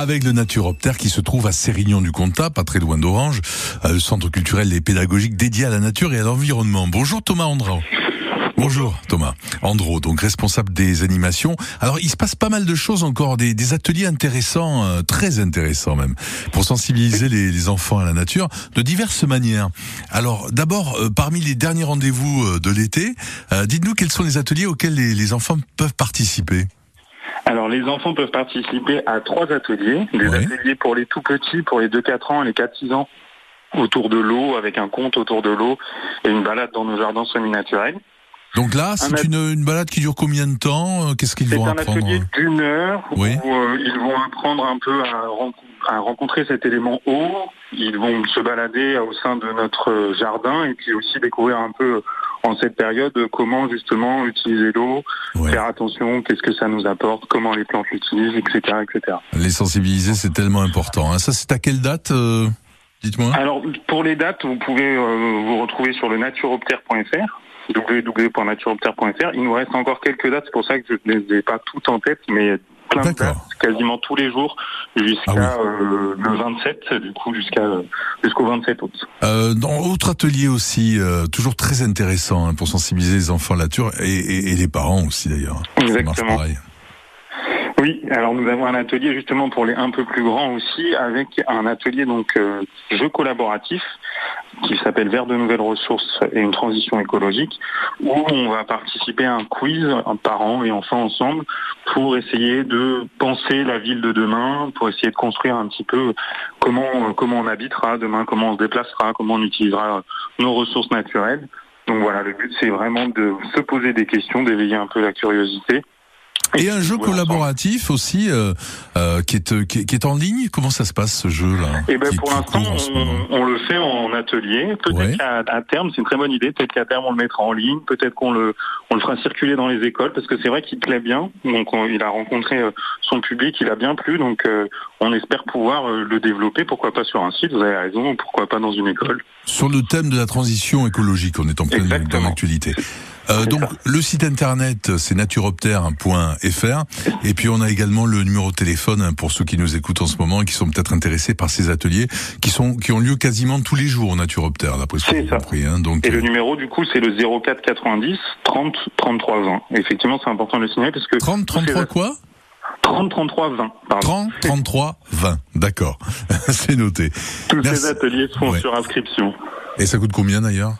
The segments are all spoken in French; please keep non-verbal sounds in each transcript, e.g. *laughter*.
avec le Naturoptère qui se trouve à Sérignan du Comtat, pas très loin d'Orange, euh, le centre culturel et pédagogique dédié à la nature et à l'environnement. Bonjour Thomas Andro. Bonjour Thomas. Andro, donc responsable des animations. Alors il se passe pas mal de choses encore, des, ateliers intéressants, euh, très intéressants même, pour sensibiliser les, enfants à la nature de diverses manières. Alors d'abord, euh, parmi les derniers rendez-vous de l'été, dites-nous quels sont les ateliers auxquels les enfants peuvent participer. Alors les enfants peuvent participer à trois ateliers. Des ateliers pour les tout petits, pour les 2-4 ans et les 4-6 ans, autour de l'eau, avec un conte autour de l'eau et une balade dans nos jardins semi-naturels. Donc là, c'est une, balade qui dure combien de temps? Qu'est-ce qu'ils vont apprendre C'est un atelier d'une heure où euh, ils vont apprendre un peu à, rencontrer cet élément eau. Ils vont se balader au sein de notre jardin et puis aussi découvrir un peu en cette période comment justement utiliser l'eau, faire attention, qu'est-ce que ça nous apporte, comment les plantes l'utilisent, etc., etc. Les sensibiliser, c'est tellement important. Hein. Ça, c'est à quelle date euh, Dites-moi? Alors, pour les dates, vous pouvez euh, vous retrouver sur le naturoptère.fr www.naturoptère.fr. Il nous reste encore quelques dates, c'est pour ça que je ne les ai pas toutes en tête, mais plein de dates, quasiment tous les jours, jusqu'à ah euh, le 27, du coup, jusqu'à jusqu'au 27 août. Euh, dans autre atelier aussi, euh, toujours très intéressant hein, pour sensibiliser les enfants à la nature et, et, les parents aussi d'ailleurs. Exactement. Oui, alors nous avons un atelier justement pour les un peu plus grands aussi, avec un atelier donc euh, jeu collaboratif qui s'appelle Vers de nouvelles ressources et une transition écologique, où on va participer à un quiz, parents et enfants ensemble, pour essayer de penser la ville de demain, pour essayer de construire un petit peu comment comment on habitera demain, comment on se déplacera, comment on utilisera nos ressources naturelles. Donc voilà, le but c'est vraiment de se poser des questions, d'éveiller un peu la curiosité et un jeu collaboratif aussi euh, euh, qui, est, qui, est en ligne. Comment ça se passe ce jeu-là Eh ben pour l'instant, on, le fait en atelier. Peut-être qu'à terme, c'est une très bonne idée. Peut-être qu'à terme, on le mettra en ligne. Peut-être qu'on le, on le fera circuler dans les écoles parce que c'est vrai qu'il plaît bien. Donc il a rencontré euh, son public, il a bien plu. Donc euh, on espère pouvoir le développer. Pourquoi pas sur un site? Vous avez raison. Pourquoi pas dans une école? Sur le thème de la transition écologique, on est en pleine dans l'actualité. Euh, donc le site internet c'est naturoptère.fr et puis on a également le numéro de téléphone hein, pour ceux qui nous écoutent en ce moment et qui sont peut-être intéressés par ces ateliers qui sont qui ont lieu quasiment tous les jours au Naturoptère d'après ce que j'ai compris. Hein, donc et le euh, numéro du coup c'est le 04 90 30 33 20. effectivement c'est important de le signaler parce que 30 33 quoi? 30 33 20. Pardon. 30 33 20. D'accord. *laughs* c'est noté. Tous ces ateliers sont sur inscription. Et ça coûte combien d'ailleurs?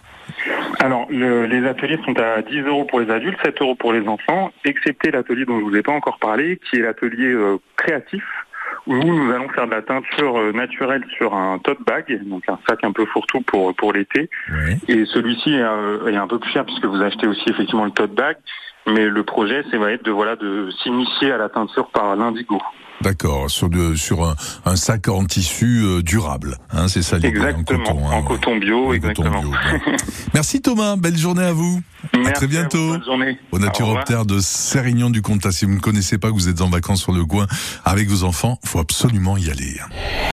Alors, les ateliers sont à 10 euros pour les adultes, 7 euros pour les enfants, excepté l'atelier dont je vous ai pas encore parlé, qui est l'atelier euh, créatif, où nous allons faire de la teinture euh, naturelle sur un tote bag, donc un sac un peu fourre-tout pour, pour l'été. Et celui-ci euh, est, un peu plus cher puisque vous achetez aussi effectivement le tote bag, mais le projet, c'est va être de voilà de s'initier à la teinture par l'indigo. D'accord, sur, de, sur un, un, sac en tissu euh, durable, hein, c'est ça l'idée, en coton, hein, en coton bio, exactement. *laughs* Merci Thomas, belle journée à vous. Merci à très bientôt. bonne journée. Au Naturoptère de Sérignan du Comtat. Si vous ne connaissez pas, que vous êtes en vacances sur le coin avec vos enfants, faut absolument y aller.